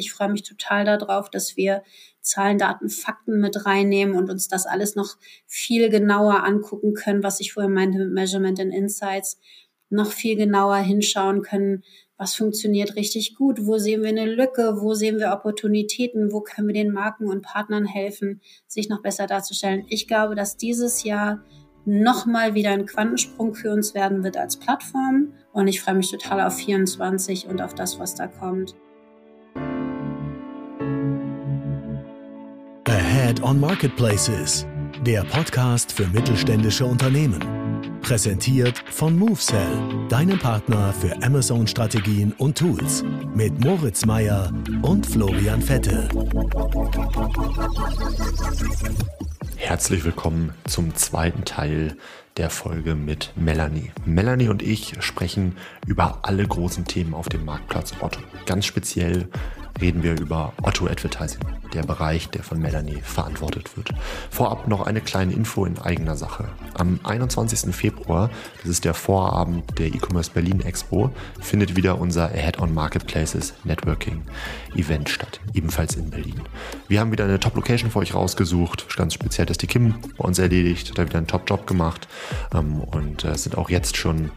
Ich freue mich total darauf, dass wir Zahlen, Daten, Fakten mit reinnehmen und uns das alles noch viel genauer angucken können, was ich vorher meinte mit Measurement and Insights, noch viel genauer hinschauen können, was funktioniert richtig gut, wo sehen wir eine Lücke, wo sehen wir Opportunitäten, wo können wir den Marken und Partnern helfen, sich noch besser darzustellen. Ich glaube, dass dieses Jahr nochmal wieder ein Quantensprung für uns werden wird als Plattform und ich freue mich total auf 24 und auf das, was da kommt. Ahead on Marketplaces, der Podcast für mittelständische Unternehmen. Präsentiert von MoveSell, deinem Partner für Amazon-Strategien und Tools. Mit Moritz Meyer und Florian Vettel. Herzlich willkommen zum zweiten Teil der Folge mit Melanie. Melanie und ich sprechen über alle großen Themen auf dem Marktplatz Otto. Ganz speziell reden wir über Otto Advertising, der Bereich, der von Melanie verantwortet wird. Vorab noch eine kleine Info in eigener Sache. Am 21. Februar, das ist der Vorabend der E-Commerce Berlin Expo, findet wieder unser Ahead on Marketplaces Networking Event statt, ebenfalls in Berlin. Wir haben wieder eine Top-Location für euch rausgesucht, ganz speziell, dass die Kim bei uns erledigt, hat da wieder einen Top-Job gemacht ähm, und äh, sind auch jetzt schon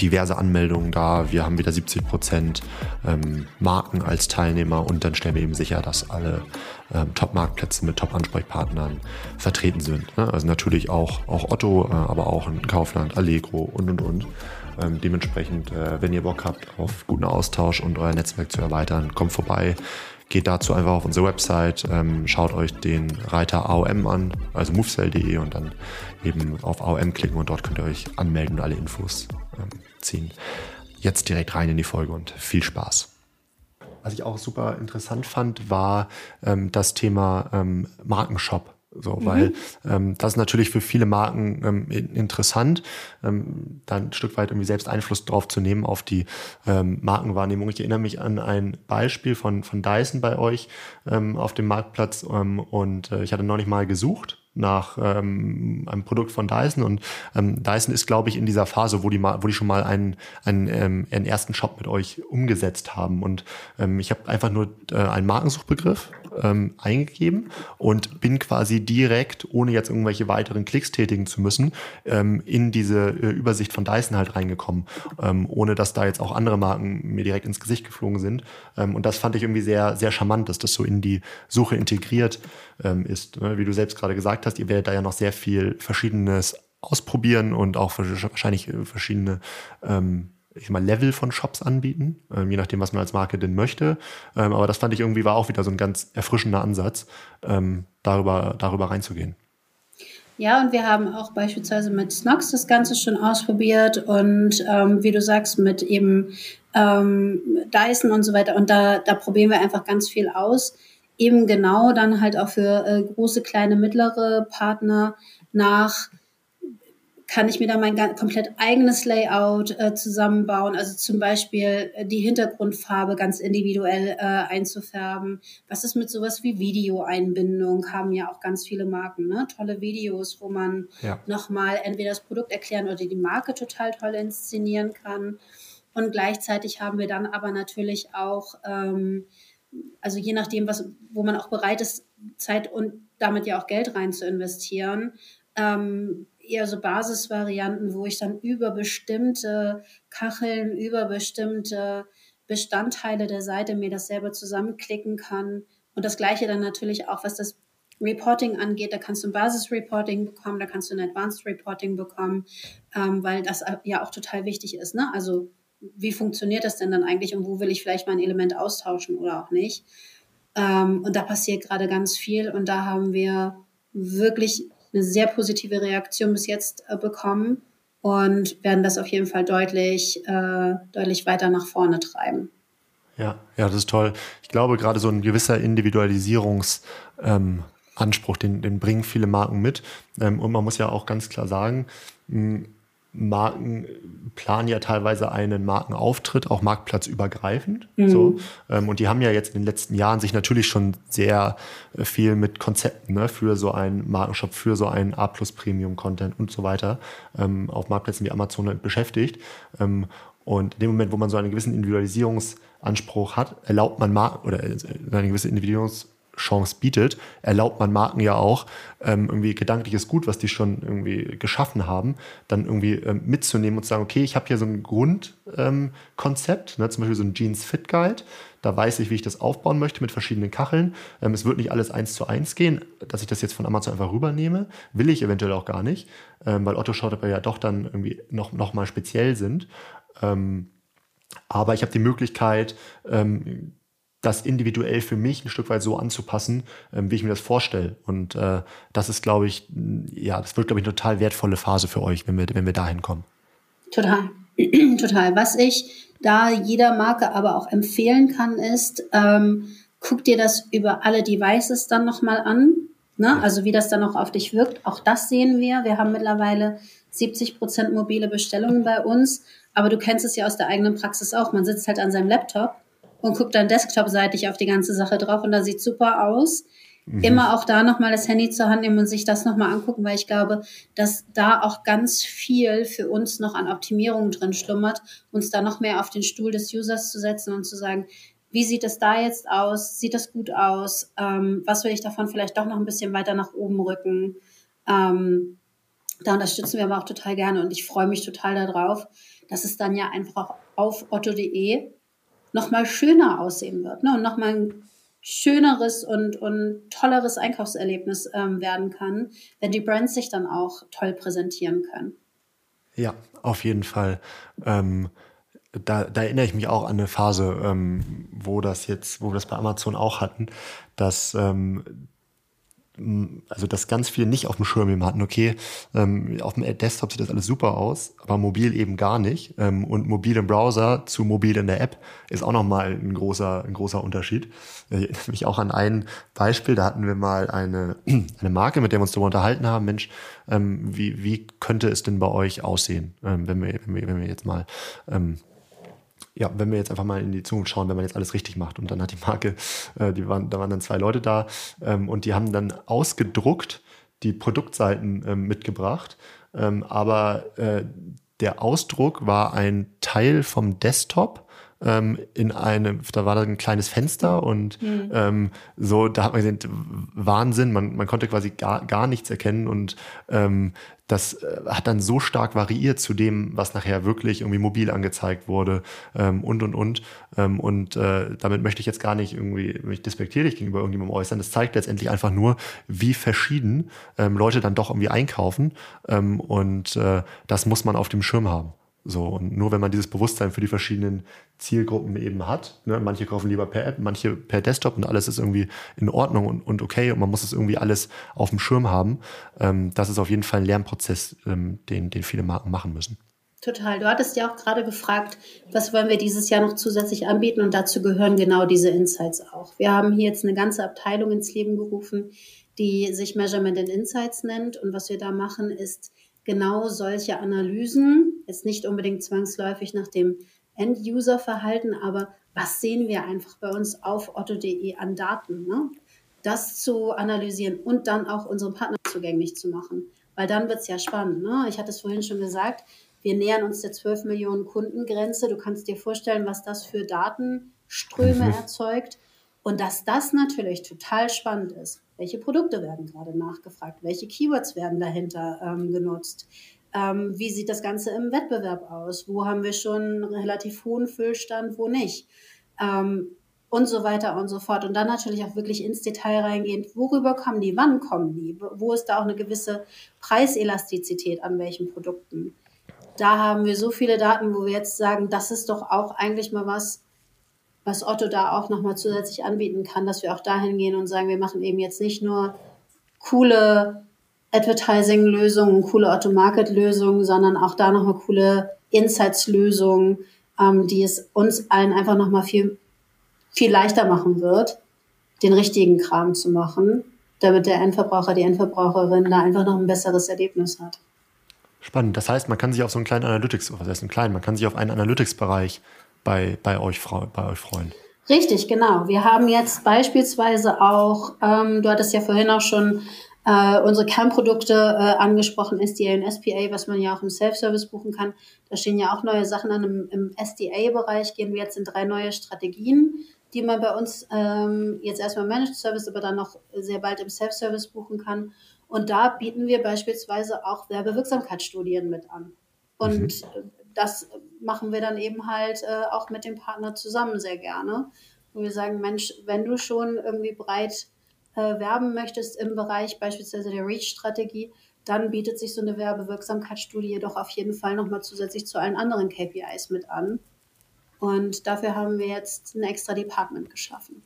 diverse Anmeldungen da. Wir haben wieder 70 Prozent ähm, Marken als Teilnehmer und dann stellen wir eben sicher, dass alle ähm, Top-Marktplätze mit Top-Ansprechpartnern vertreten sind. Ne? Also natürlich auch, auch Otto, äh, aber auch ein Kaufland, Allegro und und und. Ähm, dementsprechend, äh, wenn ihr Bock habt auf guten Austausch und euer Netzwerk zu erweitern, kommt vorbei. Geht dazu einfach auf unsere Website, ähm, schaut euch den Reiter AOM an, also movesell.de und dann eben auf AOM klicken und dort könnt ihr euch anmelden und alle Infos ähm, ziehen. Jetzt direkt rein in die Folge und viel Spaß. Was ich auch super interessant fand, war ähm, das Thema ähm, Markenshop. So, mhm. weil ähm, das ist natürlich für viele Marken ähm, interessant, ähm, da ein Stück weit irgendwie selbst Einfluss drauf zu nehmen auf die ähm, Markenwahrnehmung. Ich erinnere mich an ein Beispiel von, von Dyson bei euch ähm, auf dem Marktplatz ähm, und äh, ich hatte neulich mal gesucht nach ähm, einem Produkt von Dyson. Und ähm, Dyson ist, glaube ich, in dieser Phase, wo die mal, wo die schon mal einen, einen, ähm, einen ersten Shop mit euch umgesetzt haben. Und ähm, ich habe einfach nur äh, einen Markensuchbegriff ähm, eingegeben und bin quasi direkt, ohne jetzt irgendwelche weiteren Klicks tätigen zu müssen, ähm, in diese äh, Übersicht von Dyson halt reingekommen, ähm, ohne dass da jetzt auch andere Marken mir direkt ins Gesicht geflogen sind. Ähm, und das fand ich irgendwie sehr sehr charmant, dass das so in die Suche integriert ähm, ist, ne? wie du selbst gerade gesagt gesagt hast, ihr werdet da ja noch sehr viel Verschiedenes ausprobieren und auch wahrscheinlich äh, verschiedene ähm, ich mal Level von Shops anbieten, ähm, je nachdem, was man als Marke denn möchte. Ähm, aber das fand ich irgendwie war auch wieder so ein ganz erfrischender Ansatz, ähm, darüber, darüber reinzugehen. Ja, und wir haben auch beispielsweise mit Snox das Ganze schon ausprobiert und ähm, wie du sagst, mit eben ähm, Dyson und so weiter. Und da, da probieren wir einfach ganz viel aus eben genau dann halt auch für äh, große, kleine, mittlere Partner nach kann ich mir da mein komplett eigenes Layout äh, zusammenbauen, also zum Beispiel äh, die Hintergrundfarbe ganz individuell äh, einzufärben. Was ist mit sowas wie Videoeinbindung? Haben ja auch ganz viele Marken, ne? Tolle Videos, wo man ja. nochmal entweder das Produkt erklären oder die Marke total toll inszenieren kann. Und gleichzeitig haben wir dann aber natürlich auch ähm, also je nachdem, was, wo man auch bereit ist, Zeit und damit ja auch Geld rein zu investieren, ähm, eher so Basisvarianten, wo ich dann über bestimmte Kacheln, über bestimmte Bestandteile der Seite mir das selber zusammenklicken kann. Und das gleiche dann natürlich auch, was das Reporting angeht, da kannst du ein Basis-Reporting bekommen, da kannst du ein Advanced Reporting bekommen, ähm, weil das ja auch total wichtig ist. Ne? Also wie funktioniert das denn dann eigentlich und wo will ich vielleicht mein Element austauschen oder auch nicht. Ähm, und da passiert gerade ganz viel und da haben wir wirklich eine sehr positive Reaktion bis jetzt äh, bekommen und werden das auf jeden Fall deutlich, äh, deutlich weiter nach vorne treiben. Ja, ja, das ist toll. Ich glaube, gerade so ein gewisser Individualisierungsanspruch, ähm, den, den bringen viele Marken mit. Ähm, und man muss ja auch ganz klar sagen, Marken planen ja teilweise einen Markenauftritt, auch marktplatzübergreifend. Mhm. So. Ähm, und die haben ja jetzt in den letzten Jahren sich natürlich schon sehr äh, viel mit Konzepten ne, für so einen Markenshop, für so einen A-Plus-Premium-Content und so weiter ähm, auf Marktplätzen wie Amazon beschäftigt. Ähm, und in dem Moment, wo man so einen gewissen Individualisierungs- Anspruch hat, erlaubt man Marken oder äh, eine gewisse Individuumschance bietet, erlaubt man Marken ja auch ähm, irgendwie gedankliches Gut, was die schon irgendwie geschaffen haben, dann irgendwie ähm, mitzunehmen und zu sagen, okay, ich habe hier so ein Grundkonzept, ähm, ne, zum Beispiel so ein Jeans Fit Guide, da weiß ich, wie ich das aufbauen möchte mit verschiedenen Kacheln. Ähm, es wird nicht alles eins zu eins gehen, dass ich das jetzt von Amazon einfach rübernehme. Will ich eventuell auch gar nicht, ähm, weil Otto Shop ja doch dann irgendwie noch, noch mal speziell sind. Ähm, aber ich habe die Möglichkeit, das individuell für mich ein Stück weit so anzupassen, ähm, wie ich mir das vorstelle. Und äh, das ist, glaube ich, ja, das wird, glaube ich, eine total wertvolle Phase für euch, wenn wir, wenn wir dahin kommen. Total. Total. Was ich da jeder Marke aber auch empfehlen kann, ist, ähm, guck dir das über alle Devices dann nochmal an. Ne? Also wie das dann auch auf dich wirkt. Auch das sehen wir. Wir haben mittlerweile 70 Prozent mobile Bestellungen bei uns. Aber du kennst es ja aus der eigenen Praxis auch. Man sitzt halt an seinem Laptop und guckt dann desktop-seitig auf die ganze Sache drauf und da sieht super aus. Mhm. Immer auch da nochmal das Handy zur Hand nehmen und sich das nochmal angucken, weil ich glaube, dass da auch ganz viel für uns noch an Optimierung drin schlummert, uns da noch mehr auf den Stuhl des Users zu setzen und zu sagen, wie sieht es da jetzt aus? Sieht das gut aus? Ähm, was will ich davon vielleicht doch noch ein bisschen weiter nach oben rücken? Ähm, da unterstützen wir aber auch total gerne und ich freue mich total darauf, dass es dann ja einfach auf otto.de nochmal schöner aussehen wird ne? und nochmal ein schöneres und, und tolleres Einkaufserlebnis ähm, werden kann, wenn die Brands sich dann auch toll präsentieren können. Ja, auf jeden Fall. Ähm, da, da erinnere ich mich auch an eine Phase, ähm, wo das jetzt, wo wir das bei Amazon auch hatten, dass ähm, also dass ganz viele nicht auf dem Schirm eben hatten, okay, ähm, auf dem Desktop sieht das alles super aus, aber mobil eben gar nicht. Ähm, und mobil im Browser zu mobil in der App ist auch nochmal ein großer, ein großer Unterschied. Ich erinnere mich auch an ein Beispiel, da hatten wir mal eine, eine Marke, mit der wir uns darüber unterhalten haben, Mensch, ähm, wie, wie könnte es denn bei euch aussehen, ähm, wenn, wir, wenn, wir, wenn wir jetzt mal ähm, ja, wenn wir jetzt einfach mal in die Zukunft schauen, wenn man jetzt alles richtig macht. Und dann hat die Marke, äh, die waren, da waren dann zwei Leute da ähm, und die haben dann ausgedruckt die Produktseiten ähm, mitgebracht. Ähm, aber äh, der Ausdruck war ein Teil vom Desktop ähm, in einem, da war da ein kleines Fenster und mhm. ähm, so, da hat man gesehen, Wahnsinn, man, man konnte quasi gar, gar nichts erkennen und ähm, das äh, hat dann so stark variiert zu dem, was nachher wirklich irgendwie mobil angezeigt wurde ähm, und und und. Ähm, und äh, damit möchte ich jetzt gar nicht irgendwie mich despektierlich gegenüber irgendjemandem äußern. Das zeigt letztendlich einfach nur, wie verschieden ähm, Leute dann doch irgendwie einkaufen. Ähm, und äh, das muss man auf dem Schirm haben. So, und nur wenn man dieses Bewusstsein für die verschiedenen Zielgruppen eben hat, ne, manche kaufen lieber per App, manche per Desktop und alles ist irgendwie in Ordnung und, und okay und man muss es irgendwie alles auf dem Schirm haben, ähm, das ist auf jeden Fall ein Lernprozess, ähm, den, den viele Marken machen müssen. Total. Du hattest ja auch gerade gefragt, was wollen wir dieses Jahr noch zusätzlich anbieten und dazu gehören genau diese Insights auch. Wir haben hier jetzt eine ganze Abteilung ins Leben gerufen, die sich Measurement and Insights nennt und was wir da machen ist, genau solche Analysen, jetzt nicht unbedingt zwangsläufig nach dem End-User-Verhalten, aber was sehen wir einfach bei uns auf otto.de an Daten, ne? das zu analysieren und dann auch unseren Partnern zugänglich zu machen. Weil dann wird es ja spannend. Ne? Ich hatte es vorhin schon gesagt, wir nähern uns der 12 Millionen Kundengrenze. Du kannst dir vorstellen, was das für Datenströme mhm. erzeugt. Und dass das natürlich total spannend ist. Welche Produkte werden gerade nachgefragt? Welche Keywords werden dahinter ähm, genutzt? Ähm, wie sieht das Ganze im Wettbewerb aus? Wo haben wir schon einen relativ hohen Füllstand, wo nicht? Ähm, und so weiter und so fort. Und dann natürlich auch wirklich ins Detail reingehend, worüber kommen die, wann kommen die, wo ist da auch eine gewisse Preiselastizität an welchen Produkten. Da haben wir so viele Daten, wo wir jetzt sagen, das ist doch auch eigentlich mal was, was Otto da auch nochmal zusätzlich anbieten kann, dass wir auch dahin gehen und sagen, wir machen eben jetzt nicht nur coole Advertising-Lösungen, coole Otto-Market-Lösungen, sondern auch da nochmal coole Insights-Lösungen, ähm, die es uns allen einfach nochmal viel, viel leichter machen wird, den richtigen Kram zu machen, damit der Endverbraucher, die Endverbraucherin da einfach noch ein besseres Erlebnis hat. Spannend. Das heißt, man kann sich auf so einen kleinen Analytics, was heißt ein kleinen, man kann sich auf einen Analytics-Bereich bei, bei, euch, bei euch freuen. Richtig, genau. Wir haben jetzt beispielsweise auch, ähm, du hattest ja vorhin auch schon äh, unsere Kernprodukte äh, angesprochen, SDA und SPA, was man ja auch im Self-Service buchen kann. Da stehen ja auch neue Sachen an. Im, im SDA-Bereich gehen wir jetzt in drei neue Strategien, die man bei uns ähm, jetzt erstmal Managed Service, aber dann noch sehr bald im Self-Service buchen kann. Und da bieten wir beispielsweise auch Werbewirksamkeitsstudien mit an. Und mhm. Das machen wir dann eben halt äh, auch mit dem Partner zusammen sehr gerne. Wo wir sagen, Mensch, wenn du schon irgendwie breit äh, werben möchtest im Bereich beispielsweise der Reach-Strategie, dann bietet sich so eine Werbewirksamkeitsstudie doch auf jeden Fall nochmal zusätzlich zu allen anderen KPIs mit an. Und dafür haben wir jetzt ein extra Department geschaffen.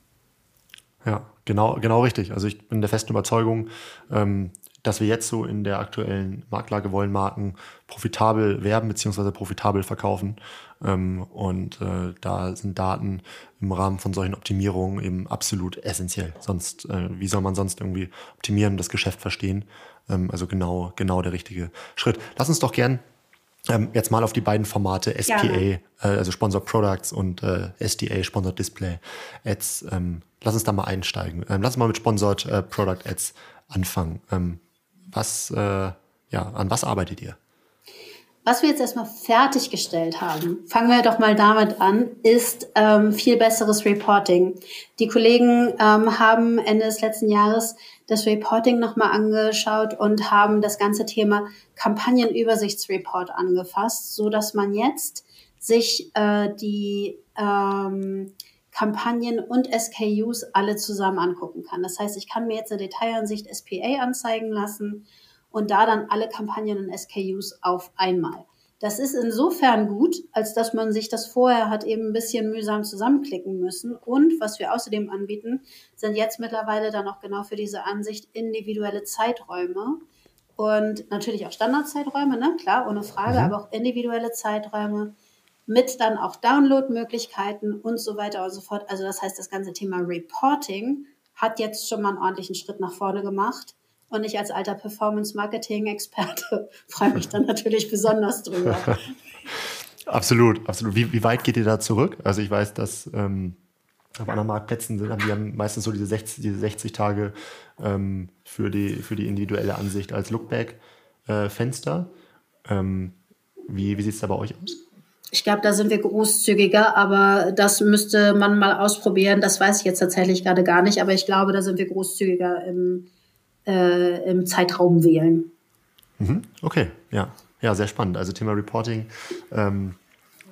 Ja, genau, genau richtig. Also ich bin der festen Überzeugung, ähm, dass wir jetzt so in der aktuellen Marktlage wollen Marken profitabel werben bzw. profitabel verkaufen. Ähm, und äh, da sind Daten im Rahmen von solchen Optimierungen eben absolut essentiell. Sonst, äh, wie soll man sonst irgendwie optimieren, das Geschäft verstehen? Ähm, also genau, genau der richtige Schritt. Lass uns doch gern ähm, jetzt mal auf die beiden Formate SPA, äh, also Sponsor Products und SDA, Sponsored Display Ads. Lass uns da mal einsteigen. Ähm, lass uns mal mit Sponsored Product Ads anfangen. Was, äh, ja, an was arbeitet ihr? Was wir jetzt erstmal fertiggestellt haben, fangen wir doch mal damit an, ist ähm, viel besseres Reporting. Die Kollegen ähm, haben Ende des letzten Jahres das Reporting nochmal angeschaut und haben das ganze Thema Kampagnenübersichtsreport angefasst, so dass man jetzt sich äh, die ähm, Kampagnen und SKUs alle zusammen angucken kann. Das heißt, ich kann mir jetzt eine Detailansicht SPA anzeigen lassen und da dann alle Kampagnen und SKUs auf einmal. Das ist insofern gut, als dass man sich das vorher hat eben ein bisschen mühsam zusammenklicken müssen. Und was wir außerdem anbieten, sind jetzt mittlerweile dann auch genau für diese Ansicht individuelle Zeiträume. Und natürlich auch Standardzeiträume, ne? klar, ohne Frage, mhm. aber auch individuelle Zeiträume, mit dann auch Downloadmöglichkeiten und so weiter und so fort. Also das heißt, das ganze Thema Reporting hat jetzt schon mal einen ordentlichen Schritt nach vorne gemacht. Und ich als alter Performance-Marketing-Experte freue mich dann natürlich besonders drüber. absolut, absolut. Wie, wie, weit geht ihr da zurück? Also ich weiß, dass ähm, auf anderen Marktplätzen sind, die haben meistens so diese 60, diese 60 Tage ähm, für, die, für die individuelle Ansicht als Lookback-Fenster. Äh, ähm, wie wie sieht es da bei euch aus? Ich glaube, da sind wir großzügiger, aber das müsste man mal ausprobieren. Das weiß ich jetzt tatsächlich gerade gar nicht, aber ich glaube, da sind wir großzügiger im, äh, im Zeitraum wählen. Mhm. Okay, ja. Ja, sehr spannend. Also Thema Reporting. Ähm,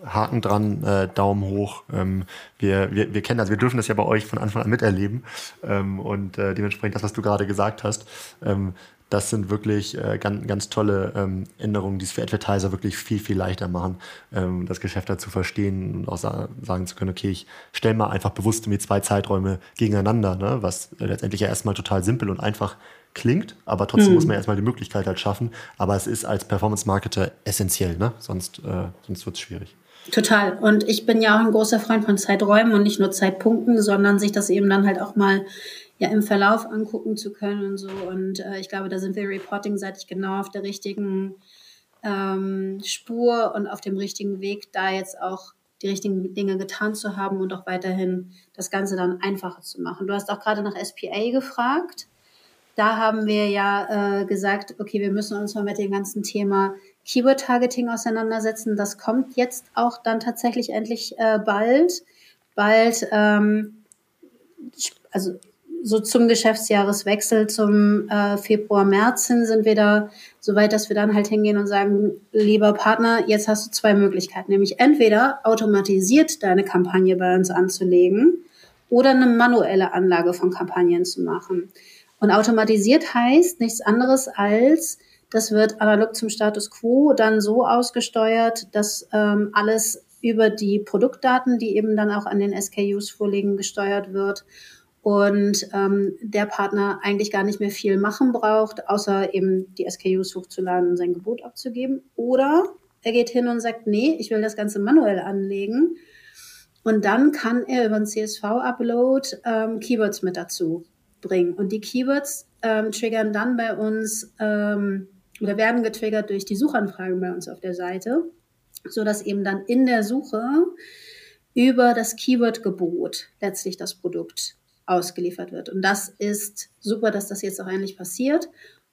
Haken dran, äh, Daumen hoch. Ähm, wir, wir, wir kennen das, wir dürfen das ja bei euch von Anfang an miterleben. Ähm, und äh, dementsprechend das, was du gerade gesagt hast, ähm, das sind wirklich äh, ganz, ganz tolle ähm, Änderungen, die es für Advertiser wirklich viel, viel leichter machen, ähm, das Geschäft da zu verstehen und auch sa sagen zu können, okay, ich stelle mal einfach bewusst mir zwei Zeiträume gegeneinander, ne? was letztendlich ja erstmal total simpel und einfach klingt, aber trotzdem mhm. muss man ja erstmal die Möglichkeit halt schaffen. Aber es ist als Performance-Marketer essentiell, ne? sonst, äh, sonst wird es schwierig. Total. Und ich bin ja auch ein großer Freund von Zeiträumen und nicht nur Zeitpunkten, sondern sich das eben dann halt auch mal ja im Verlauf angucken zu können und so. Und äh, ich glaube, da sind wir reporting-seitig genau auf der richtigen ähm, Spur und auf dem richtigen Weg, da jetzt auch die richtigen Dinge getan zu haben und auch weiterhin das Ganze dann einfacher zu machen. Du hast auch gerade nach SPA gefragt. Da haben wir ja äh, gesagt, okay, wir müssen uns mal mit dem ganzen Thema Keyword-Targeting auseinandersetzen. Das kommt jetzt auch dann tatsächlich endlich äh, bald. Bald, ähm, also so zum Geschäftsjahreswechsel zum äh, Februar, März hin sind wir da so weit, dass wir dann halt hingehen und sagen, lieber Partner, jetzt hast du zwei Möglichkeiten, nämlich entweder automatisiert deine Kampagne bei uns anzulegen oder eine manuelle Anlage von Kampagnen zu machen. Und automatisiert heißt nichts anderes als, das wird analog zum Status quo dann so ausgesteuert, dass ähm, alles über die Produktdaten, die eben dann auch an den SKUs vorliegen, gesteuert wird und ähm, der Partner eigentlich gar nicht mehr viel machen braucht, außer eben die SKUs hochzuladen und sein Gebot abzugeben. Oder er geht hin und sagt, nee, ich will das Ganze manuell anlegen. Und dann kann er über einen CSV-Upload ähm, Keywords mit dazu bringen. Und die Keywords ähm, triggern dann bei uns ähm, oder werden getriggert durch die Suchanfragen bei uns auf der Seite, so dass eben dann in der Suche über das Keyword-Gebot letztlich das Produkt ausgeliefert wird. Und das ist super, dass das jetzt auch endlich passiert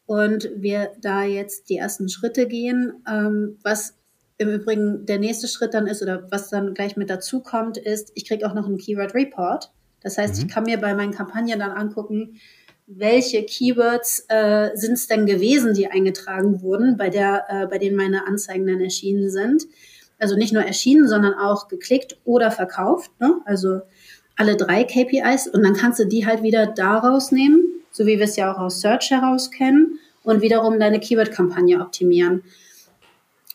und wir da jetzt die ersten Schritte gehen. Ähm, was im Übrigen der nächste Schritt dann ist oder was dann gleich mit dazu kommt, ist, ich kriege auch noch einen Keyword Report. Das heißt, mhm. ich kann mir bei meinen Kampagnen dann angucken, welche Keywords äh, sind es denn gewesen, die eingetragen wurden, bei, der, äh, bei denen meine Anzeigen dann erschienen sind. Also nicht nur erschienen, sondern auch geklickt oder verkauft. Ne? Also alle drei KPIs und dann kannst du die halt wieder daraus nehmen, so wie wir es ja auch aus Search heraus kennen und wiederum deine Keyword-Kampagne optimieren.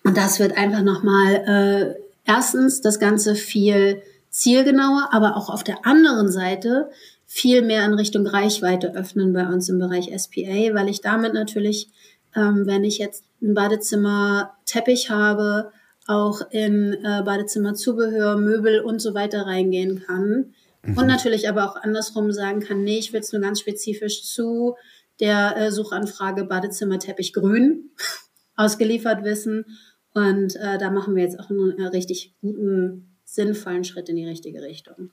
Und das wird einfach nochmal äh, erstens das Ganze viel zielgenauer, aber auch auf der anderen Seite viel mehr in Richtung Reichweite öffnen bei uns im Bereich SPA, weil ich damit natürlich, ähm, wenn ich jetzt ein Badezimmer Teppich habe, auch in äh, Badezimmerzubehör, Möbel und so weiter reingehen kann. Mhm. Und natürlich aber auch andersrum sagen kann, nee, ich will es nur ganz spezifisch zu der äh, Suchanfrage Badezimmerteppich grün ausgeliefert wissen und äh, da machen wir jetzt auch einen äh, richtig guten, sinnvollen Schritt in die richtige Richtung.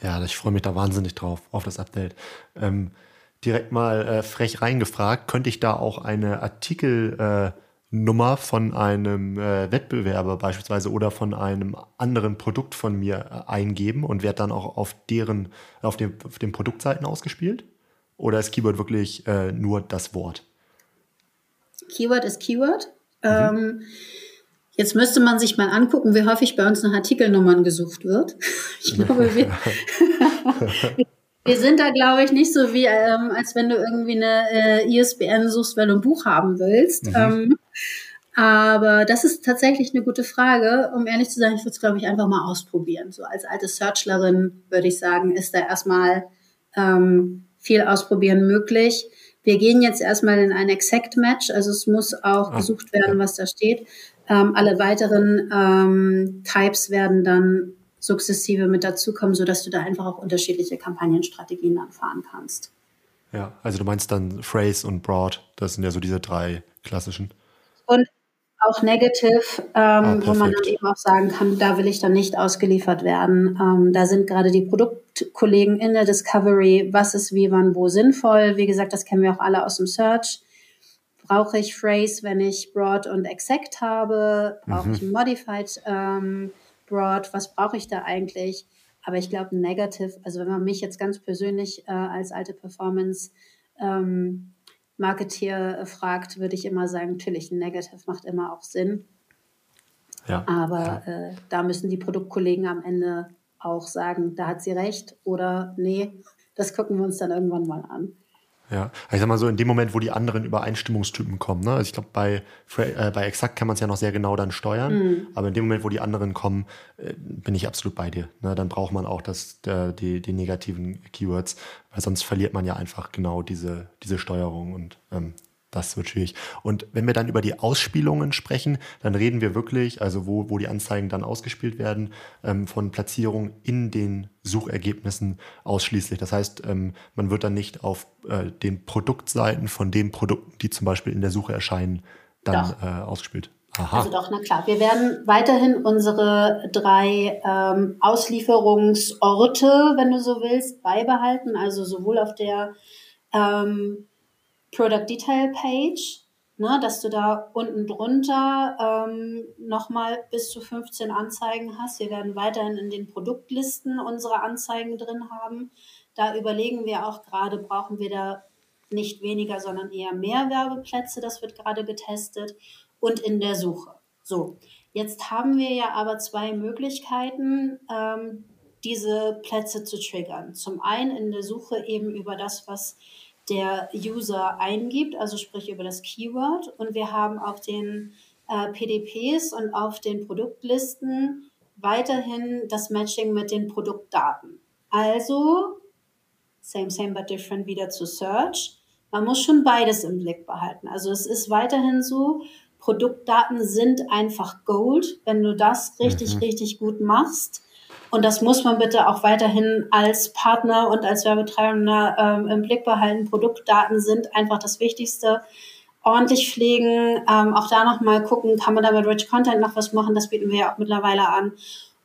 Ja, ich freue mich da wahnsinnig drauf, auf das Update. Ähm, direkt mal äh, frech reingefragt, könnte ich da auch eine Artikelnummer äh, von einem äh, Wettbewerber beispielsweise oder von einem anderen Produkt von mir äh, eingeben und werde dann auch auf deren, auf, dem, auf den Produktseiten ausgespielt? Oder ist Keyword wirklich äh, nur das Wort? Keyword ist Keyword. Mhm. Ähm, jetzt müsste man sich mal angucken, wie häufig bei uns nach Artikelnummern gesucht wird. Ich glaube, wir, wir sind da, glaube ich, nicht so wie, ähm, als wenn du irgendwie eine äh, ISBN suchst, weil du ein Buch haben willst. Mhm. Ähm, aber das ist tatsächlich eine gute Frage. Um ehrlich zu sein, ich würde es, glaube ich, einfach mal ausprobieren. So als alte Searchlerin würde ich sagen, ist da erstmal ähm, viel ausprobieren möglich. Wir gehen jetzt erstmal in ein Exact Match, also es muss auch ah, gesucht werden, was da steht. Ähm, alle weiteren ähm, Types werden dann sukzessive mit dazukommen, sodass du da einfach auch unterschiedliche Kampagnenstrategien dann fahren kannst. Ja, also du meinst dann Phrase und Broad, das sind ja so diese drei klassischen. Und auch Negative, ähm, ah, wo man dann eben auch sagen kann, da will ich dann nicht ausgeliefert werden. Ähm, da sind gerade die Produktkollegen in der Discovery, was ist wie, wann, wo sinnvoll. Wie gesagt, das kennen wir auch alle aus dem Search. Brauche ich Phrase, wenn ich Broad und Exact habe? Brauche mhm. ich Modified ähm, Broad? Was brauche ich da eigentlich? Aber ich glaube, Negative, also wenn man mich jetzt ganz persönlich äh, als alte Performance ähm, Marketeer äh, fragt, würde ich immer sagen, natürlich, ein Negative macht immer auch Sinn. Ja. Aber äh, da müssen die Produktkollegen am Ende auch sagen, da hat sie recht oder nee, das gucken wir uns dann irgendwann mal an. Ja, ich sag mal so, in dem Moment, wo die anderen Übereinstimmungstypen kommen, ne? Also ich glaube, bei, äh, bei Exakt kann man es ja noch sehr genau dann steuern, mhm. aber in dem Moment, wo die anderen kommen, äh, bin ich absolut bei dir. Ne? Dann braucht man auch das, der, die, die negativen Keywords, weil sonst verliert man ja einfach genau diese, diese Steuerung und ähm, das wird schwierig. Und wenn wir dann über die Ausspielungen sprechen, dann reden wir wirklich, also wo, wo die Anzeigen dann ausgespielt werden, ähm, von Platzierung in den Suchergebnissen ausschließlich. Das heißt, ähm, man wird dann nicht auf äh, den Produktseiten von den Produkten, die zum Beispiel in der Suche erscheinen, dann äh, ausgespielt. Aha. Also doch, na klar. Wir werden weiterhin unsere drei ähm, Auslieferungsorte, wenn du so willst, beibehalten. Also sowohl auf der ähm, Product Detail Page, ne, dass du da unten drunter ähm, nochmal bis zu 15 Anzeigen hast. Wir werden weiterhin in den Produktlisten unsere Anzeigen drin haben. Da überlegen wir auch gerade, brauchen wir da nicht weniger, sondern eher mehr Werbeplätze. Das wird gerade getestet. Und in der Suche. So, jetzt haben wir ja aber zwei Möglichkeiten, ähm, diese Plätze zu triggern. Zum einen in der Suche eben über das, was der User eingibt, also sprich über das Keyword. Und wir haben auf den äh, PDPs und auf den Produktlisten weiterhin das Matching mit den Produktdaten. Also, same, same, but different wieder zu Search. Man muss schon beides im Blick behalten. Also es ist weiterhin so, Produktdaten sind einfach Gold. Wenn du das richtig, mhm. richtig gut machst, und das muss man bitte auch weiterhin als Partner und als Werbetreibender ähm, im Blick behalten. Produktdaten sind einfach das Wichtigste. Ordentlich pflegen, ähm, auch da nochmal gucken, kann man da mit Rich Content noch was machen? Das bieten wir ja auch mittlerweile an.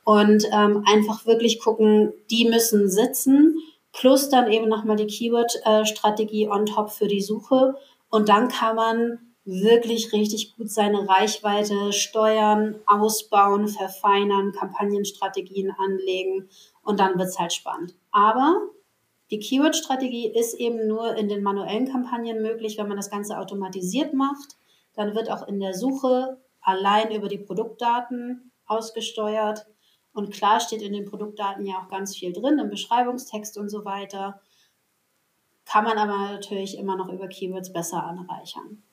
Und ähm, einfach wirklich gucken, die müssen sitzen. plus dann eben nochmal die Keyword-Strategie on top für die Suche. Und dann kann man wirklich richtig gut seine Reichweite steuern, ausbauen, verfeinern, Kampagnenstrategien anlegen und dann wird's halt spannend. Aber die Keyword-Strategie ist eben nur in den manuellen Kampagnen möglich, wenn man das Ganze automatisiert macht. Dann wird auch in der Suche allein über die Produktdaten ausgesteuert. Und klar steht in den Produktdaten ja auch ganz viel drin, im Beschreibungstext und so weiter. Kann man aber natürlich immer noch über Keywords besser anreichern.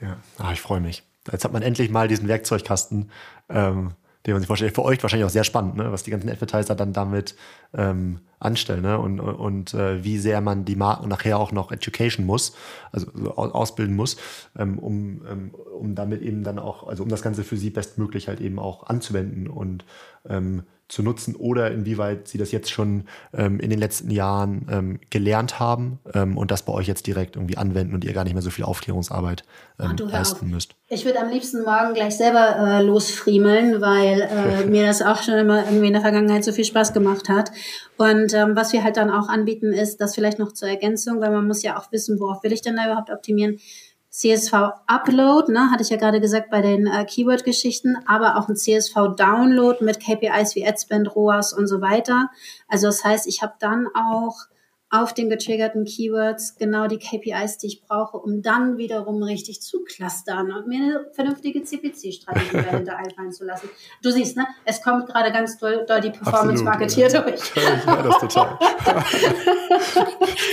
Ja, ah, ich freue mich. Jetzt hat man endlich mal diesen Werkzeugkasten, ähm, den man sich vorstellt. Für euch wahrscheinlich auch sehr spannend, ne? was die ganzen Advertiser dann damit ähm, anstellen ne? und, und äh, wie sehr man die Marken nachher auch noch Education muss, also ausbilden muss, ähm, um, ähm, um damit eben dann auch, also um das Ganze für sie bestmöglich halt eben auch anzuwenden und ähm, zu nutzen oder inwieweit Sie das jetzt schon ähm, in den letzten Jahren ähm, gelernt haben ähm, und das bei euch jetzt direkt irgendwie anwenden und ihr gar nicht mehr so viel Aufklärungsarbeit ähm, Ach, leisten müsst. Ich würde am liebsten morgen gleich selber äh, losfriemeln, weil äh, mir das auch schon immer irgendwie in der Vergangenheit so viel Spaß gemacht hat. Und ähm, was wir halt dann auch anbieten, ist, das vielleicht noch zur Ergänzung, weil man muss ja auch wissen, worauf will ich denn da überhaupt optimieren CSV-Upload, ne, hatte ich ja gerade gesagt bei den äh, Keyword-Geschichten, aber auch ein CSV-Download mit KPIs wie AdSpend, ROAS und so weiter. Also das heißt, ich habe dann auch auf den getriggerten Keywords genau die KPIs, die ich brauche, um dann wiederum richtig zu clustern und mir eine vernünftige CPC-Strategie dahinter einfallen zu lassen. Du siehst, ne, es kommt gerade ganz doll, doll die Performance-Marketier ja. durch. Ich merke das total.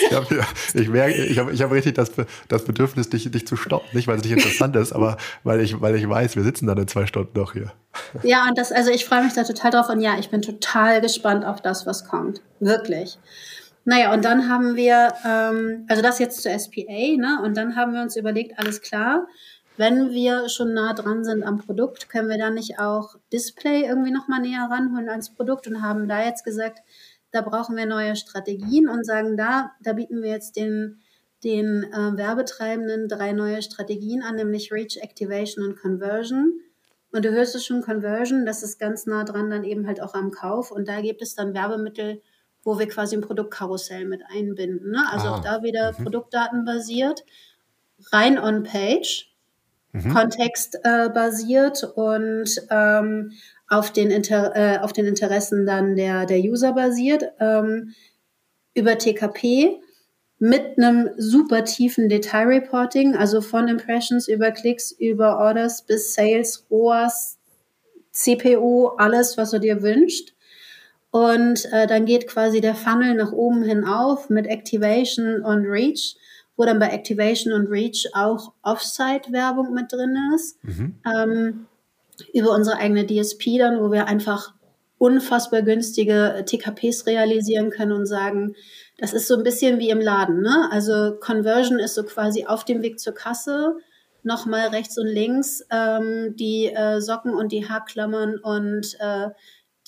ich, hab, ich ich habe ich hab richtig das, das Bedürfnis, dich, dich zu stoppen. Nicht, weil es nicht interessant ist, aber weil ich, weil ich weiß, wir sitzen dann in zwei Stunden noch hier. Ja, und das, also ich freue mich da total drauf und ja, ich bin total gespannt auf das, was kommt. Wirklich. Naja, und dann haben wir, ähm, also das jetzt zur SPA, ne? Und dann haben wir uns überlegt, alles klar, wenn wir schon nah dran sind am Produkt, können wir dann nicht auch Display irgendwie nochmal näher ranholen als Produkt und haben da jetzt gesagt, da brauchen wir neue Strategien und sagen, da, da bieten wir jetzt den, den äh, Werbetreibenden drei neue Strategien an, nämlich Reach, Activation und Conversion. Und du hörst es schon, Conversion, das ist ganz nah dran dann eben halt auch am Kauf. Und da gibt es dann Werbemittel, wo wir quasi ein Produktkarussell mit einbinden. Ne? Also ah, auch da wieder mhm. produktdatenbasiert, rein on-page, mhm. kontextbasiert äh, und ähm, auf, den Inter äh, auf den Interessen dann der, der User basiert, ähm, über TKP mit einem super tiefen Detailreporting, also von Impressions über Klicks, über Orders bis Sales, ROAS, CPO, alles, was du dir wünscht. Und äh, dann geht quasi der Funnel nach oben hin auf mit Activation und Reach, wo dann bei Activation und Reach auch Offsite-Werbung mit drin ist. Mhm. Ähm, über unsere eigene DSP dann, wo wir einfach unfassbar günstige TKPs realisieren können und sagen, das ist so ein bisschen wie im Laden. Ne? Also Conversion ist so quasi auf dem Weg zur Kasse, nochmal rechts und links ähm, die äh, Socken und die Haarklammern und äh,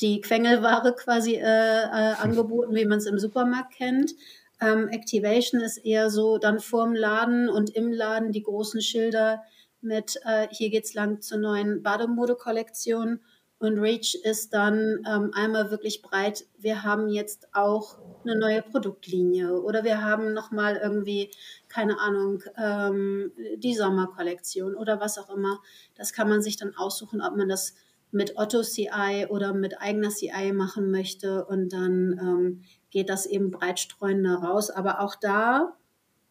die Quengelware quasi äh, äh, angeboten, wie man es im Supermarkt kennt. Ähm, Activation ist eher so dann vorm Laden und im Laden die großen Schilder mit äh, hier geht's lang zur neuen Bademode-Kollektion. Und Reach ist dann ähm, einmal wirklich breit. Wir haben jetzt auch eine neue Produktlinie oder wir haben nochmal irgendwie, keine Ahnung, ähm, die Sommerkollektion oder was auch immer. Das kann man sich dann aussuchen, ob man das mit Otto CI oder mit eigener CI machen möchte und dann ähm, geht das eben breitstreuender raus. Aber auch da,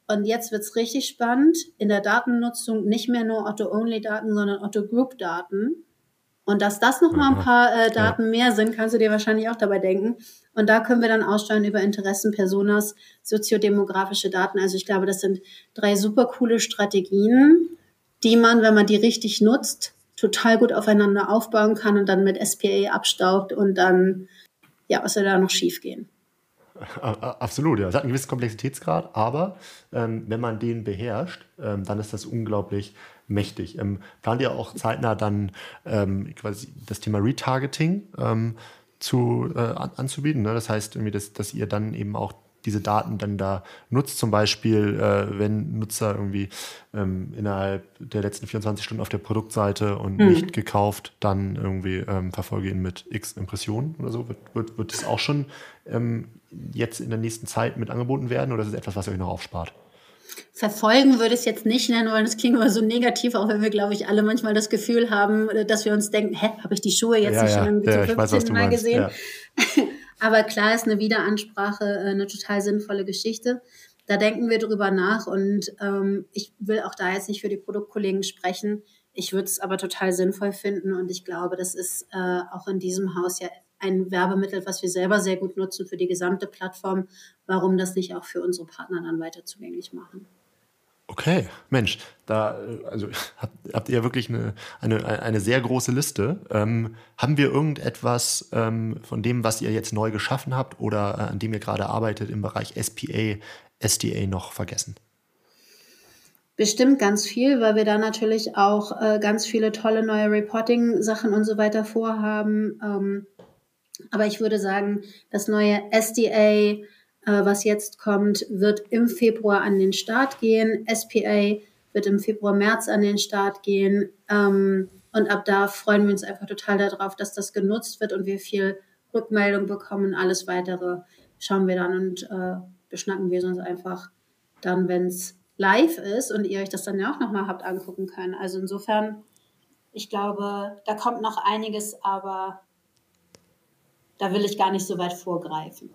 und jetzt wird's richtig spannend, in der Datennutzung nicht mehr nur Otto-Only-Daten, sondern Otto-Group-Daten. Und dass das nochmal ein paar äh, Daten ja. mehr sind, kannst du dir wahrscheinlich auch dabei denken. Und da können wir dann aussteuern über Interessen, Personas, soziodemografische Daten. Also ich glaube, das sind drei super coole Strategien, die man, wenn man die richtig nutzt, total gut aufeinander aufbauen kann und dann mit SPA abstaubt und dann, ja, was soll da noch schief gehen? Absolut, ja. Es hat einen gewissen Komplexitätsgrad, aber ähm, wenn man den beherrscht, ähm, dann ist das unglaublich mächtig. Ähm, plant ihr auch zeitnah dann ähm, quasi das Thema Retargeting ähm, zu, äh, anzubieten? Ne? Das heißt, irgendwie, dass, dass ihr dann eben auch diese Daten dann da nutzt. Zum Beispiel, äh, wenn Nutzer irgendwie ähm, innerhalb der letzten 24 Stunden auf der Produktseite und mhm. nicht gekauft, dann irgendwie ähm, verfolge ihn mit X Impressionen oder so. Wird, wird, wird das auch schon ähm, jetzt in der nächsten Zeit mit angeboten werden oder ist es etwas, was ihr euch noch aufspart? Verfolgen würde ich es jetzt nicht nennen wollen. Das klingt immer so negativ, auch wenn wir, glaube ich, alle manchmal das Gefühl haben, dass wir uns denken, hä, habe ich die Schuhe jetzt ja, nicht schon ja, zum 15. Mal gesehen? Ja. Aber klar ist eine Wiederansprache äh, eine total sinnvolle Geschichte. Da denken wir drüber nach und ähm, ich will auch da jetzt nicht für die Produktkollegen sprechen. Ich würde es aber total sinnvoll finden und ich glaube, das ist äh, auch in diesem Haus ja ein Werbemittel, was wir selber sehr gut nutzen für die gesamte Plattform. Warum das nicht auch für unsere Partner dann weiter zugänglich machen? Okay, Mensch, da also habt, ihr wirklich eine, eine, eine sehr große Liste. Ähm, haben wir irgendetwas ähm, von dem, was ihr jetzt neu geschaffen habt oder äh, an dem ihr gerade arbeitet im Bereich SPA, SDA noch vergessen? Bestimmt ganz viel, weil wir da natürlich auch äh, ganz viele tolle neue Reporting-Sachen und so weiter vorhaben. Ähm, aber ich würde sagen, das neue SDA, äh, was jetzt kommt, wird im Februar an den Start gehen. SPA wird im Februar, März an den Start gehen. Ähm, und ab da freuen wir uns einfach total darauf, dass das genutzt wird und wir viel Rückmeldung bekommen. Alles weitere schauen wir dann und äh, beschnacken wir sonst einfach dann, wenn es live ist und ihr euch das dann ja auch nochmal habt angucken können. Also insofern, ich glaube, da kommt noch einiges, aber da will ich gar nicht so weit vorgreifen.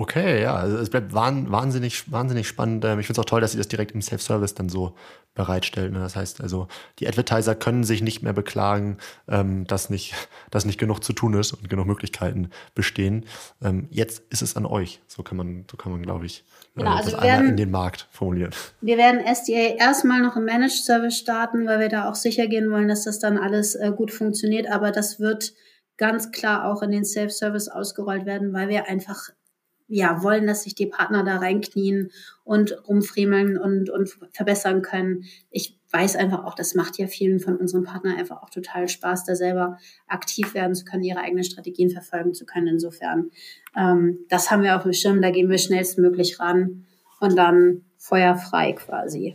Okay, ja, also es bleibt wahnsinnig, wahnsinnig spannend. Ähm, ich finde es auch toll, dass sie das direkt im Self-Service dann so bereitstellt. Ne? Das heißt also, die Advertiser können sich nicht mehr beklagen, ähm, dass, nicht, dass nicht genug zu tun ist und genug Möglichkeiten bestehen. Ähm, jetzt ist es an euch. So kann man, so kann man, glaube ich, äh, genau, also das werden, in den Markt formulieren. Wir werden SDA erstmal noch im Managed Service starten, weil wir da auch sicher gehen wollen, dass das dann alles äh, gut funktioniert. Aber das wird ganz klar auch in den Self-Service ausgerollt werden, weil wir einfach ja, wollen, dass sich die Partner da reinknien und rumfriemeln und, und verbessern können. Ich weiß einfach auch, das macht ja vielen von unseren Partnern einfach auch total Spaß, da selber aktiv werden zu können, ihre eigenen Strategien verfolgen zu können. Insofern, ähm, das haben wir auf dem Schirm, da gehen wir schnellstmöglich ran und dann feuerfrei quasi.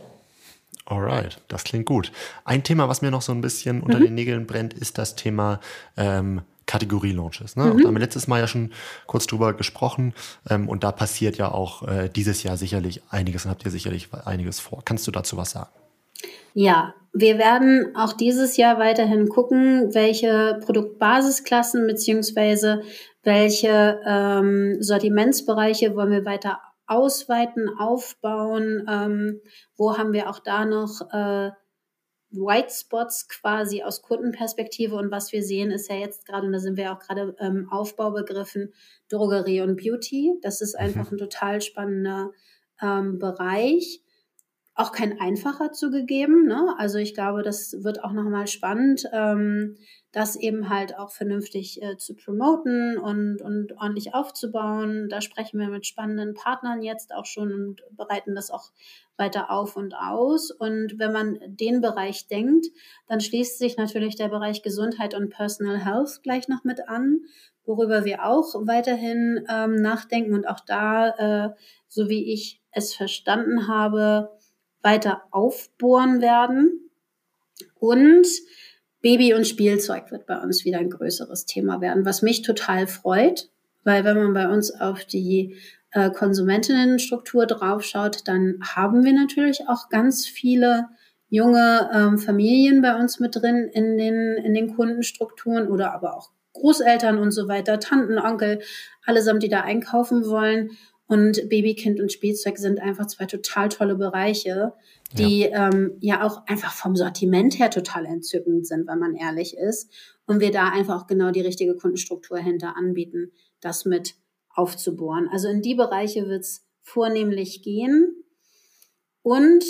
Alright, das klingt gut. Ein Thema, was mir noch so ein bisschen unter mhm. den Nägeln brennt, ist das Thema ähm, Kategorie-Launches. Ne? Mhm. Da haben wir letztes Mal ja schon kurz drüber gesprochen ähm, und da passiert ja auch äh, dieses Jahr sicherlich einiges und habt ihr sicherlich einiges vor. Kannst du dazu was sagen? Ja, wir werden auch dieses Jahr weiterhin gucken, welche Produktbasisklassen beziehungsweise welche ähm, Sortimentsbereiche wollen wir weiter ausweiten, aufbauen, ähm, wo haben wir auch da noch äh, White Spots quasi aus Kundenperspektive. Und was wir sehen, ist ja jetzt gerade, und da sind wir auch gerade ähm, Aufbaubegriffen, Drogerie und Beauty. Das ist einfach mhm. ein total spannender ähm, Bereich auch kein einfacher zugegeben. Ne? Also ich glaube, das wird auch nochmal spannend, ähm, das eben halt auch vernünftig äh, zu promoten und, und ordentlich aufzubauen. Da sprechen wir mit spannenden Partnern jetzt auch schon und bereiten das auch weiter auf und aus. Und wenn man den Bereich denkt, dann schließt sich natürlich der Bereich Gesundheit und Personal Health gleich noch mit an, worüber wir auch weiterhin ähm, nachdenken und auch da, äh, so wie ich es verstanden habe, weiter aufbohren werden. Und Baby und Spielzeug wird bei uns wieder ein größeres Thema werden, was mich total freut, weil wenn man bei uns auf die äh, Konsumentinnenstruktur draufschaut, dann haben wir natürlich auch ganz viele junge ähm, Familien bei uns mit drin in den, in den Kundenstrukturen oder aber auch Großeltern und so weiter, Tanten, Onkel, allesamt, die da einkaufen wollen. Und Babykind und Spielzeug sind einfach zwei total tolle Bereiche, die ja. Ähm, ja auch einfach vom Sortiment her total entzückend sind, wenn man ehrlich ist. Und wir da einfach auch genau die richtige Kundenstruktur hinter anbieten, das mit aufzubohren. Also in die Bereiche wird es vornehmlich gehen. Und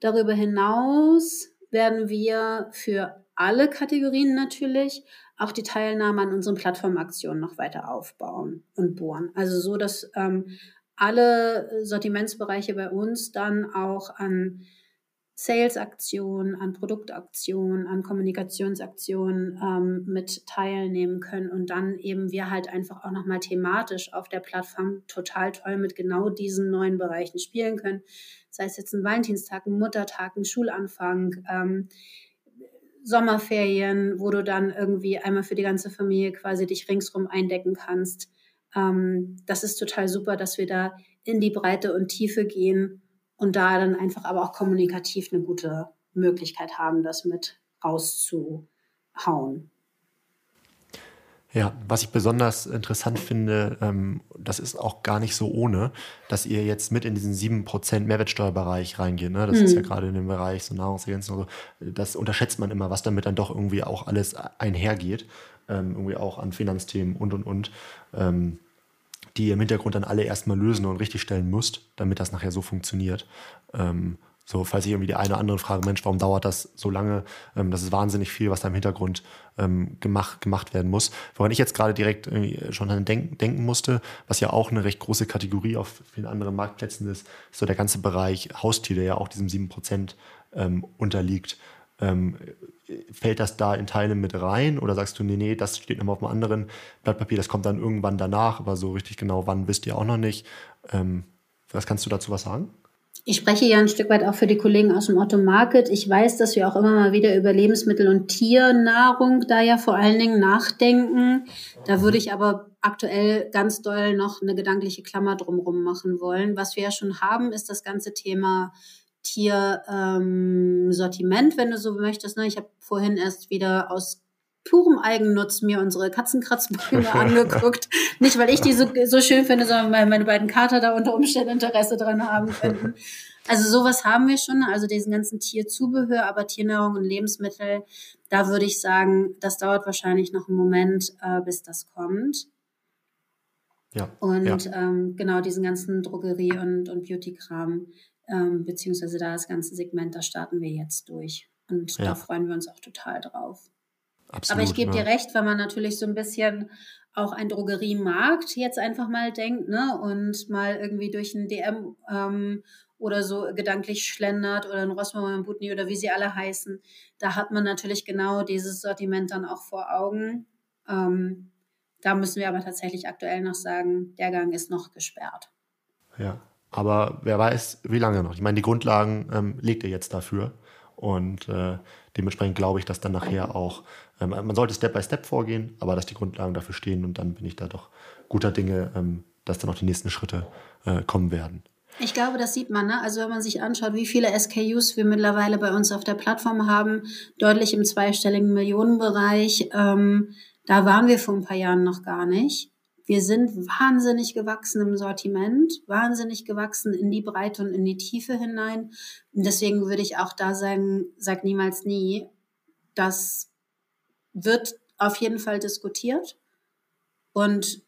darüber hinaus werden wir für alle Kategorien natürlich auch die Teilnahme an unseren Plattformaktionen noch weiter aufbauen und bohren. Also so, dass ähm, alle Sortimentsbereiche bei uns dann auch an Sales-Aktionen, an Produktaktionen, an Kommunikationsaktionen ähm, mit teilnehmen können und dann eben wir halt einfach auch nochmal thematisch auf der Plattform total toll mit genau diesen neuen Bereichen spielen können. Sei es jetzt ein Valentinstag, ein Muttertag, ein Schulanfang, ähm, Sommerferien, wo du dann irgendwie einmal für die ganze Familie quasi dich ringsrum eindecken kannst. Ähm, das ist total super, dass wir da in die Breite und Tiefe gehen und da dann einfach aber auch kommunikativ eine gute Möglichkeit haben, das mit rauszuhauen. Ja, was ich besonders interessant finde, ähm, das ist auch gar nicht so ohne, dass ihr jetzt mit in diesen 7% Mehrwertsteuerbereich reingeht. Ne? Das hm. ist ja gerade in dem Bereich so Nahrungsergänzung und so. Das unterschätzt man immer, was damit dann doch irgendwie auch alles einhergeht. Ähm, irgendwie auch an Finanzthemen und und und. Ähm, die ihr im Hintergrund dann alle erstmal lösen und richtig stellen müsst, damit das nachher so funktioniert. Ähm, so, falls ich irgendwie die eine oder andere frage, Mensch, warum dauert das so lange? Ähm, das ist wahnsinnig viel, was da im Hintergrund ähm, gemacht, gemacht werden muss. Woran ich jetzt gerade direkt schon an denken, denken musste, was ja auch eine recht große Kategorie auf vielen anderen Marktplätzen ist, ist so der ganze Bereich Haustier, der ja auch diesem 7% ähm, unterliegt. Ähm, fällt das da in Teilen mit rein oder sagst du, nee, nee, das steht nochmal auf einem anderen Blatt Papier, das kommt dann irgendwann danach, aber so richtig genau wann wisst ihr auch noch nicht. Ähm, was kannst du dazu was sagen? Ich spreche ja ein Stück weit auch für die Kollegen aus dem Otto Market. Ich weiß, dass wir auch immer mal wieder über Lebensmittel und Tiernahrung da ja vor allen Dingen nachdenken. Da würde ich aber aktuell ganz doll noch eine gedankliche Klammer drumherum machen wollen. Was wir ja schon haben, ist das ganze Thema Tiersortiment, ähm, wenn du so möchtest. Ne? Ich habe vorhin erst wieder aus purem Eigennutz mir unsere Katzenkratzbäume angeguckt. Nicht, weil ich die so, so schön finde, sondern weil meine beiden Kater da unter Umständen Interesse dran haben könnten. Also sowas haben wir schon, also diesen ganzen Tierzubehör, aber Tiernahrung und Lebensmittel, da würde ich sagen, das dauert wahrscheinlich noch einen Moment, äh, bis das kommt. Ja. Und ja. Ähm, genau diesen ganzen Drogerie- und, und Beauty-Kram, ähm, beziehungsweise da das ganze Segment, da starten wir jetzt durch. Und ja. da freuen wir uns auch total drauf. Absolut, Aber ich gebe dir recht, wenn man natürlich so ein bisschen auch ein Drogeriemarkt jetzt einfach mal denkt, ne, und mal irgendwie durch ein DM ähm, oder so gedanklich schlendert oder ein Rossmann und Butni oder wie sie alle heißen, da hat man natürlich genau dieses Sortiment dann auch vor Augen. Ähm, da müssen wir aber tatsächlich aktuell noch sagen, der Gang ist noch gesperrt. Ja, aber wer weiß, wie lange noch. Ich meine, die Grundlagen ähm, legt ihr jetzt dafür. Und äh, dementsprechend glaube ich, dass dann nachher auch, man sollte Step by Step vorgehen, aber dass die Grundlagen dafür stehen und dann bin ich da doch guter Dinge, ähm, dass dann auch die nächsten Schritte äh, kommen werden. Ich glaube, das sieht man. Ne? Also wenn man sich anschaut, wie viele SKUs wir mittlerweile bei uns auf der Plattform haben, deutlich im zweistelligen Millionenbereich, ähm, da waren wir vor ein paar Jahren noch gar nicht. Wir sind wahnsinnig gewachsen im Sortiment, wahnsinnig gewachsen in die Breite und in die Tiefe hinein. Und deswegen würde ich auch da sagen, sag niemals nie. Das wird auf jeden Fall diskutiert. Und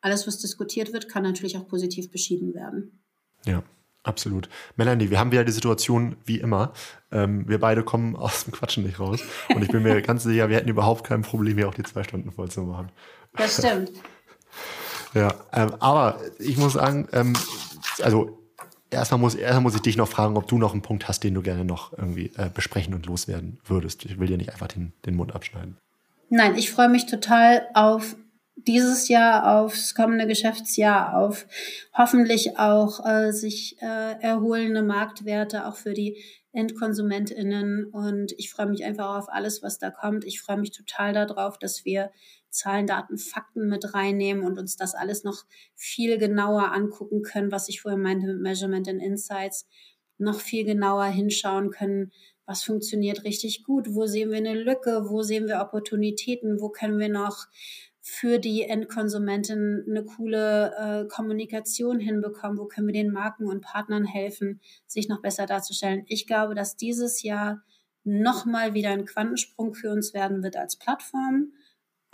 alles, was diskutiert wird, kann natürlich auch positiv beschieden werden. Ja, absolut. Melanie, wir haben wieder die Situation wie immer. Ähm, wir beide kommen aus dem Quatschen nicht raus. Und ich bin mir ganz sicher, wir hätten überhaupt kein Problem, hier auch die zwei Stunden voll zu machen. Das stimmt. Ja, ähm, aber ich muss sagen, ähm, also erstmal muss, erstmal muss ich dich noch fragen, ob du noch einen Punkt hast, den du gerne noch irgendwie äh, besprechen und loswerden würdest. Ich will dir nicht einfach den, den Mund abschneiden. Nein, ich freue mich total auf dieses Jahr, aufs kommende Geschäftsjahr, auf hoffentlich auch äh, sich äh, erholende Marktwerte, auch für die EndkonsumentInnen. Und ich freue mich einfach auf alles, was da kommt. Ich freue mich total darauf, dass wir Zahlen, Daten, Fakten mit reinnehmen und uns das alles noch viel genauer angucken können, was ich vorher meinte mit Measurement and Insights, noch viel genauer hinschauen können, was funktioniert richtig gut, wo sehen wir eine Lücke, wo sehen wir Opportunitäten, wo können wir noch für die Endkonsumentin eine coole äh, Kommunikation hinbekommen, wo können wir den Marken und Partnern helfen, sich noch besser darzustellen. Ich glaube, dass dieses Jahr nochmal wieder ein Quantensprung für uns werden wird als Plattform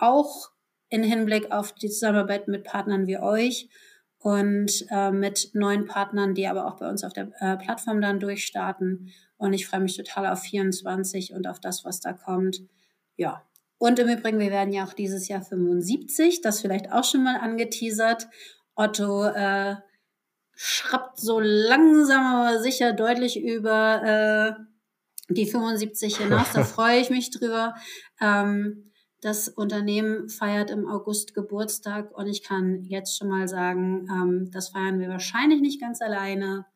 auch in Hinblick auf die Zusammenarbeit mit Partnern wie euch und äh, mit neuen Partnern, die aber auch bei uns auf der äh, Plattform dann durchstarten. Und ich freue mich total auf 24 und auf das, was da kommt. Ja. Und im Übrigen, wir werden ja auch dieses Jahr 75, das vielleicht auch schon mal angeteasert. Otto äh, schrappt so langsam aber sicher deutlich über äh, die 75 hinaus. Da freue ich mich drüber. Ähm, das Unternehmen feiert im August Geburtstag und ich kann jetzt schon mal sagen, ähm, das feiern wir wahrscheinlich nicht ganz alleine.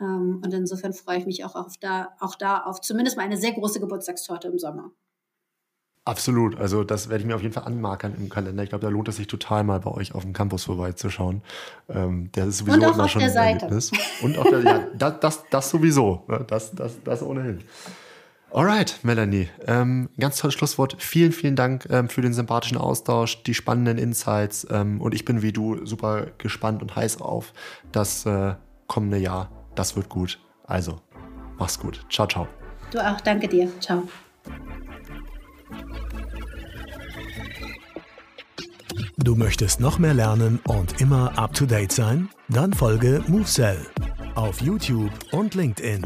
Ähm, und insofern freue ich mich auch, auf da, auch da auf zumindest mal eine sehr große Geburtstagstorte im Sommer. Absolut. Also das werde ich mir auf jeden Fall anmarkern im Kalender. Ich glaube, da lohnt es sich total mal bei euch auf dem Campus vorbeizuschauen. Ähm, der ist sowieso Und auch immer auf schon der Seite. Erlebnis. Und auf der ja, das, das, das sowieso. Ne? Das, das, das ohnehin. Alright, Melanie. Ähm, ganz tolles Schlusswort. Vielen, vielen Dank ähm, für den sympathischen Austausch, die spannenden Insights. Ähm, und ich bin wie du super gespannt und heiß auf das äh, kommende Jahr. Das wird gut. Also, mach's gut. Ciao, ciao. Du auch. Danke dir. Ciao. Du möchtest noch mehr lernen und immer up to date sein? Dann folge MoveSell auf YouTube und LinkedIn.